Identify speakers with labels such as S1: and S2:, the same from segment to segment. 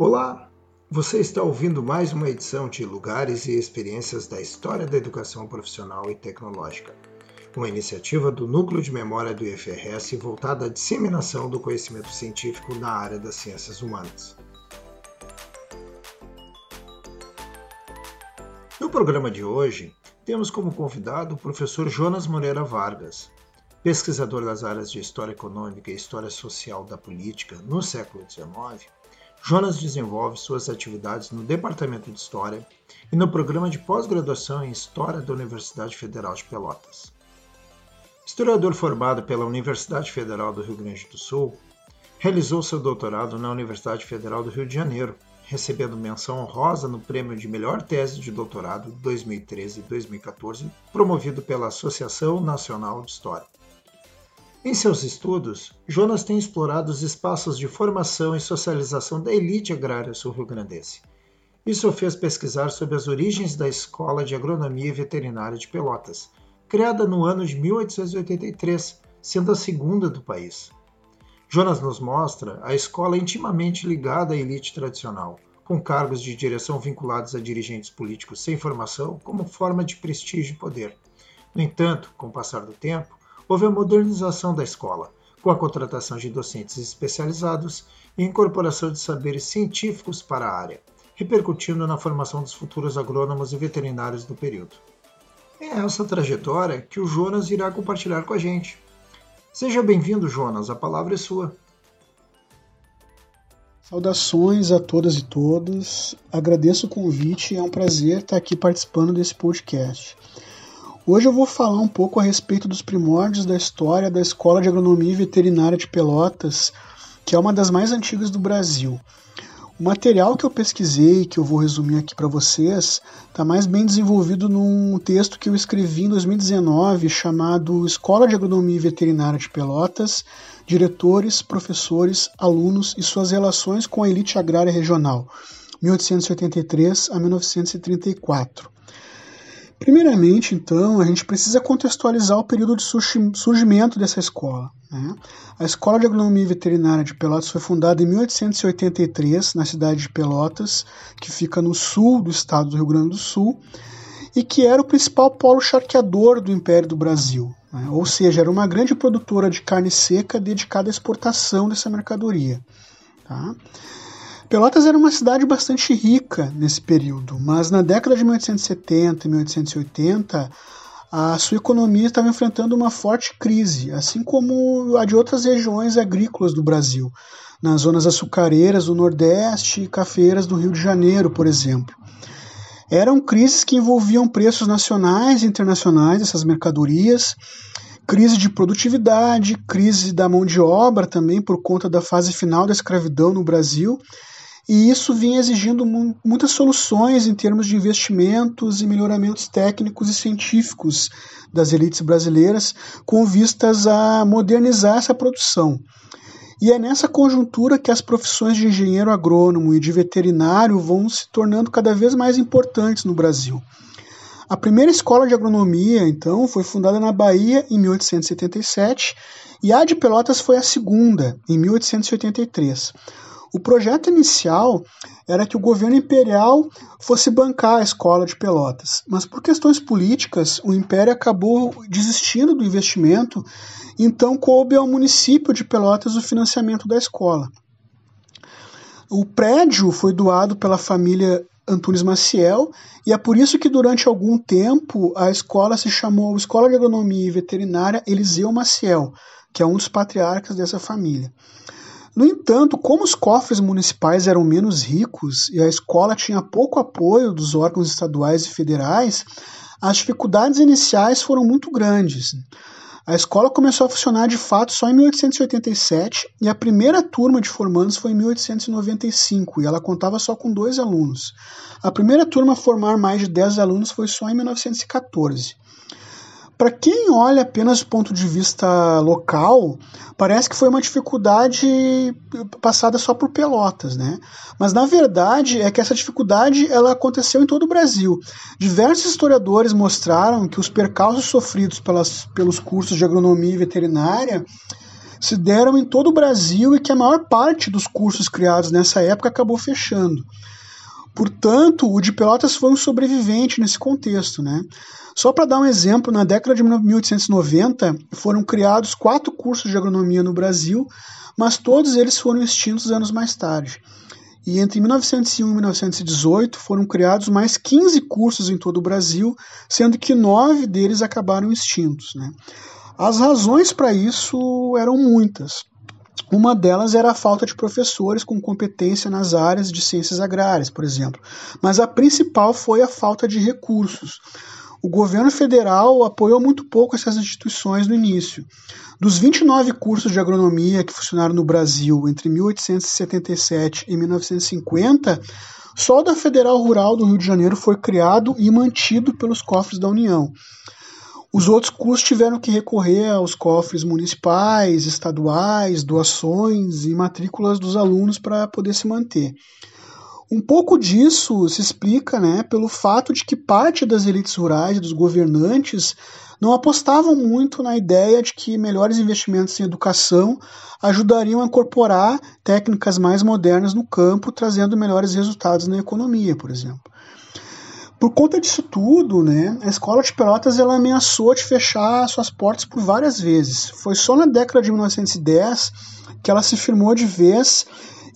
S1: Olá, você está ouvindo mais uma edição de Lugares e Experiências da História da Educação Profissional e Tecnológica, uma iniciativa do Núcleo de Memória do IFRS voltada à disseminação do conhecimento científico na área das ciências humanas. No programa de hoje, temos como convidado o professor Jonas Moreira Vargas, pesquisador das áreas de História Econômica e História Social da Política no século XIX Jonas desenvolve suas atividades no Departamento de História e no programa de pós-graduação em História da Universidade Federal de Pelotas. Historiador formado pela Universidade Federal do Rio Grande do Sul, realizou seu doutorado na Universidade Federal do Rio de Janeiro, recebendo menção honrosa no prêmio de melhor tese de doutorado 2013 2014, promovido pela Associação Nacional de História. Em seus estudos, Jonas tem explorado os espaços de formação e socialização da elite agrária sul-rio-grandense. Isso o fez pesquisar sobre as origens da Escola de Agronomia e Veterinária de Pelotas, criada no ano de 1883, sendo a segunda do país. Jonas nos mostra a escola intimamente ligada à elite tradicional, com cargos de direção vinculados a dirigentes políticos sem formação como forma de prestígio e poder. No entanto, com o passar do tempo, houve a modernização da escola, com a contratação de docentes especializados e incorporação de saberes científicos para a área, repercutindo na formação dos futuros agrônomos e veterinários do período. É essa trajetória que o Jonas irá compartilhar com a gente. Seja bem-vindo, Jonas, a palavra é sua.
S2: Saudações a todas e todos. Agradeço o convite, é um prazer estar aqui participando desse podcast. Hoje eu vou falar um pouco a respeito dos primórdios da história da Escola de Agronomia e Veterinária de Pelotas, que é uma das mais antigas do Brasil. O material que eu pesquisei, que eu vou resumir aqui para vocês, está mais bem desenvolvido num texto que eu escrevi em 2019 chamado Escola de Agronomia e Veterinária de Pelotas, Diretores, Professores, Alunos e suas relações com a elite agrária regional, 1883 a 1934. Primeiramente, então, a gente precisa contextualizar o período de surgimento dessa escola. Né? A Escola de Agronomia Veterinária de Pelotas foi fundada em 1883 na cidade de Pelotas, que fica no sul do estado do Rio Grande do Sul, e que era o principal polo charqueador do Império do Brasil. Né? Ou seja, era uma grande produtora de carne seca dedicada à exportação dessa mercadoria. Tá? Pelotas era uma cidade bastante rica nesse período, mas na década de 1870 e 1880 a sua economia estava enfrentando uma forte crise, assim como a de outras regiões agrícolas do Brasil, nas zonas açucareiras do Nordeste e cafeiras do Rio de Janeiro, por exemplo. Eram crises que envolviam preços nacionais e internacionais dessas mercadorias, crise de produtividade, crise da mão de obra também por conta da fase final da escravidão no Brasil e isso vinha exigindo mu muitas soluções em termos de investimentos e melhoramentos técnicos e científicos das elites brasileiras, com vistas a modernizar essa produção. E é nessa conjuntura que as profissões de engenheiro agrônomo e de veterinário vão se tornando cada vez mais importantes no Brasil. A primeira escola de agronomia, então, foi fundada na Bahia em 1877 e a de Pelotas foi a segunda, em 1883. O projeto inicial era que o governo imperial fosse bancar a escola de Pelotas, mas por questões políticas o império acabou desistindo do investimento, então coube ao município de Pelotas o financiamento da escola. O prédio foi doado pela família Antunes Maciel e é por isso que durante algum tempo a escola se chamou Escola de Agronomia e Veterinária Eliseu Maciel, que é um dos patriarcas dessa família. No entanto, como os cofres municipais eram menos ricos e a escola tinha pouco apoio dos órgãos estaduais e federais, as dificuldades iniciais foram muito grandes. A escola começou a funcionar de fato só em 1887 e a primeira turma de formandos foi em 1895 e ela contava só com dois alunos. A primeira turma a formar mais de 10 alunos foi só em 1914. Para quem olha apenas do ponto de vista local, parece que foi uma dificuldade passada só por Pelotas, né? Mas na verdade é que essa dificuldade ela aconteceu em todo o Brasil. Diversos historiadores mostraram que os percalços sofridos pelas, pelos cursos de agronomia e veterinária se deram em todo o Brasil e que a maior parte dos cursos criados nessa época acabou fechando. Portanto, o de Pelotas foi um sobrevivente nesse contexto. Né? Só para dar um exemplo, na década de 1890 foram criados quatro cursos de agronomia no Brasil, mas todos eles foram extintos anos mais tarde. E entre 1901 e 1918 foram criados mais 15 cursos em todo o Brasil, sendo que nove deles acabaram extintos. Né? As razões para isso eram muitas. Uma delas era a falta de professores com competência nas áreas de ciências agrárias, por exemplo. Mas a principal foi a falta de recursos. O governo federal apoiou muito pouco essas instituições no início. Dos 29 cursos de agronomia que funcionaram no Brasil entre 1877 e 1950, só o da Federal Rural do Rio de Janeiro foi criado e mantido pelos cofres da União. Os outros cursos tiveram que recorrer aos cofres municipais, estaduais, doações e matrículas dos alunos para poder se manter. Um pouco disso se explica né, pelo fato de que parte das elites rurais, dos governantes, não apostavam muito na ideia de que melhores investimentos em educação ajudariam a incorporar técnicas mais modernas no campo, trazendo melhores resultados na economia, por exemplo. Por conta disso tudo, né, a escola de Pelotas ela ameaçou de fechar suas portas por várias vezes. Foi só na década de 1910 que ela se firmou de vez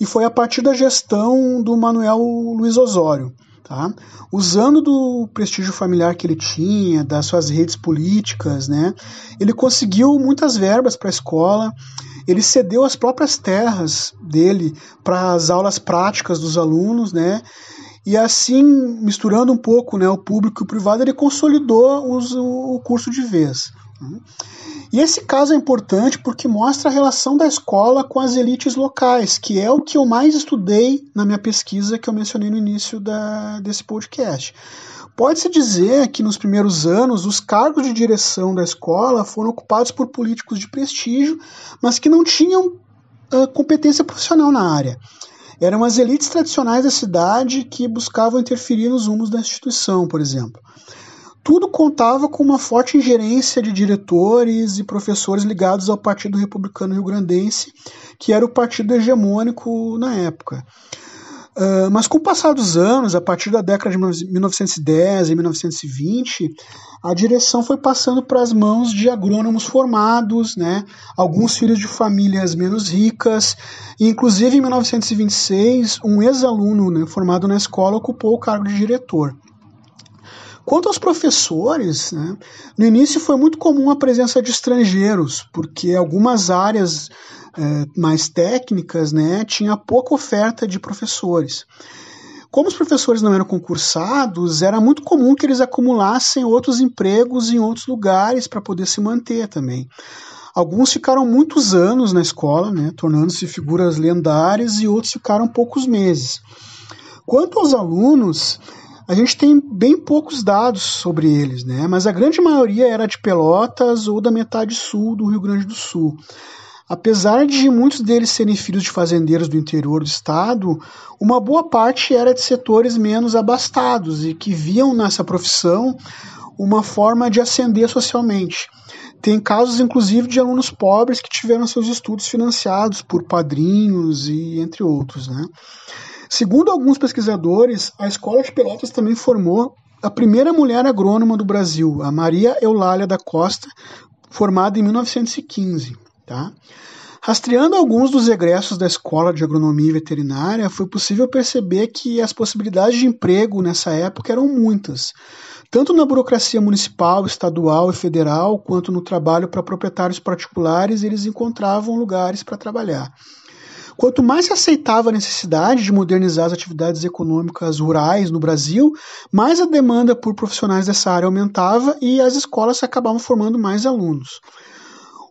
S2: e foi a partir da gestão do Manuel Luiz Osório. Tá? Usando do prestígio familiar que ele tinha, das suas redes políticas, né, ele conseguiu muitas verbas para a escola, ele cedeu as próprias terras dele para as aulas práticas dos alunos, né, e assim, misturando um pouco né, o público e o privado, ele consolidou os, o curso de vez. E esse caso é importante porque mostra a relação da escola com as elites locais, que é o que eu mais estudei na minha pesquisa que eu mencionei no início da, desse podcast. Pode-se dizer que nos primeiros anos os cargos de direção da escola foram ocupados por políticos de prestígio, mas que não tinham uh, competência profissional na área. Eram as elites tradicionais da cidade que buscavam interferir nos rumos da instituição, por exemplo. Tudo contava com uma forte ingerência de diretores e professores ligados ao Partido Republicano Rio-Grandense, que era o partido hegemônico na época. Uh, mas com o passar dos anos, a partir da década de 1910 e 1920, a direção foi passando para as mãos de agrônomos formados, né, alguns filhos de famílias menos ricas, e inclusive em 1926, um ex-aluno né, formado na escola ocupou o cargo de diretor. Quanto aos professores, né, no início foi muito comum a presença de estrangeiros, porque algumas áreas é, mais técnicas, né, tinha pouca oferta de professores. Como os professores não eram concursados, era muito comum que eles acumulassem outros empregos em outros lugares para poder se manter também. Alguns ficaram muitos anos na escola, né, tornando-se figuras lendárias, e outros ficaram poucos meses. Quanto aos alunos, a gente tem bem poucos dados sobre eles, né, mas a grande maioria era de Pelotas ou da metade sul do Rio Grande do Sul. Apesar de muitos deles serem filhos de fazendeiros do interior do estado, uma boa parte era de setores menos abastados e que viam nessa profissão uma forma de ascender socialmente. Tem casos, inclusive, de alunos pobres que tiveram seus estudos financiados por padrinhos e entre outros. Né? Segundo alguns pesquisadores, a Escola de Pelotas também formou a primeira mulher agrônoma do Brasil, a Maria Eulália da Costa, formada em 1915. Tá? Rastreando alguns dos egressos da Escola de Agronomia Veterinária, foi possível perceber que as possibilidades de emprego nessa época eram muitas, tanto na burocracia municipal, estadual e federal, quanto no trabalho para proprietários particulares, eles encontravam lugares para trabalhar. Quanto mais se aceitava a necessidade de modernizar as atividades econômicas rurais no Brasil, mais a demanda por profissionais dessa área aumentava e as escolas acabavam formando mais alunos.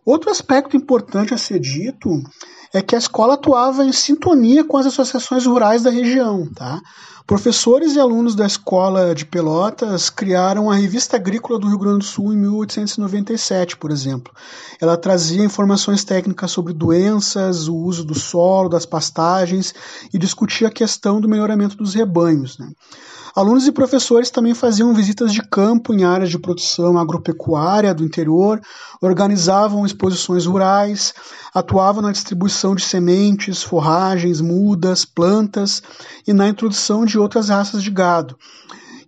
S2: Outro aspecto importante a ser dito é que a escola atuava em sintonia com as associações rurais da região. Tá? Professores e alunos da escola de Pelotas criaram a Revista Agrícola do Rio Grande do Sul em 1897, por exemplo. Ela trazia informações técnicas sobre doenças, o uso do solo, das pastagens e discutia a questão do melhoramento dos rebanhos. Né? Alunos e professores também faziam visitas de campo em áreas de produção agropecuária do interior, organizavam exposições rurais, atuavam na distribuição de sementes, forragens, mudas, plantas e na introdução de outras raças de gado.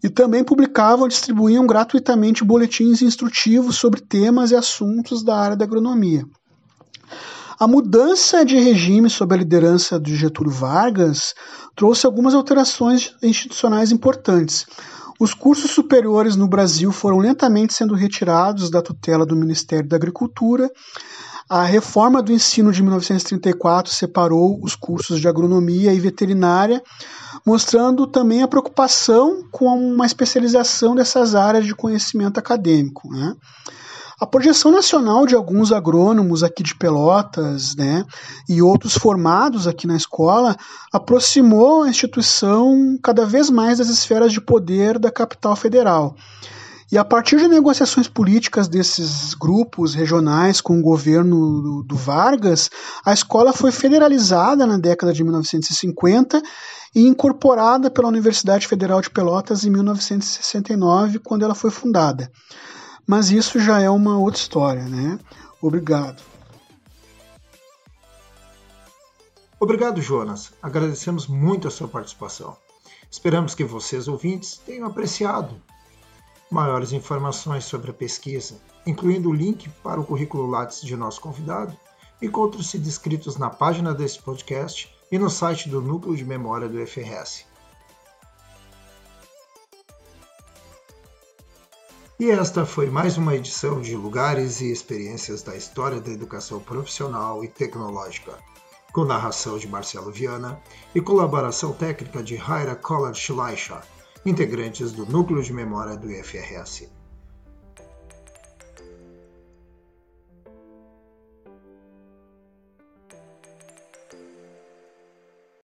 S2: E também publicavam e distribuíam gratuitamente boletins instrutivos sobre temas e assuntos da área da agronomia. A mudança de regime sob a liderança de Getúlio Vargas trouxe algumas alterações institucionais importantes. Os cursos superiores no Brasil foram lentamente sendo retirados da tutela do Ministério da Agricultura. A reforma do ensino de 1934 separou os cursos de agronomia e veterinária, mostrando também a preocupação com uma especialização dessas áreas de conhecimento acadêmico. Né? A projeção nacional de alguns agrônomos aqui de Pelotas, né, e outros formados aqui na escola, aproximou a instituição cada vez mais das esferas de poder da capital federal. E a partir de negociações políticas desses grupos regionais com o governo do Vargas, a escola foi federalizada na década de 1950 e incorporada pela Universidade Federal de Pelotas em 1969, quando ela foi fundada. Mas isso já é uma outra história, né? Obrigado.
S1: Obrigado, Jonas. Agradecemos muito a sua participação. Esperamos que vocês, ouvintes, tenham apreciado. Maiores informações sobre a pesquisa, incluindo o link para o currículo Lattes de nosso convidado, encontram-se descritos na página desse podcast e no site do Núcleo de Memória do FRS. E esta foi mais uma edição de Lugares e Experiências da História da Educação Profissional e Tecnológica, com narração de Marcelo Viana e colaboração técnica de Raira Collard Schleicher, integrantes do Núcleo de Memória do IFRS.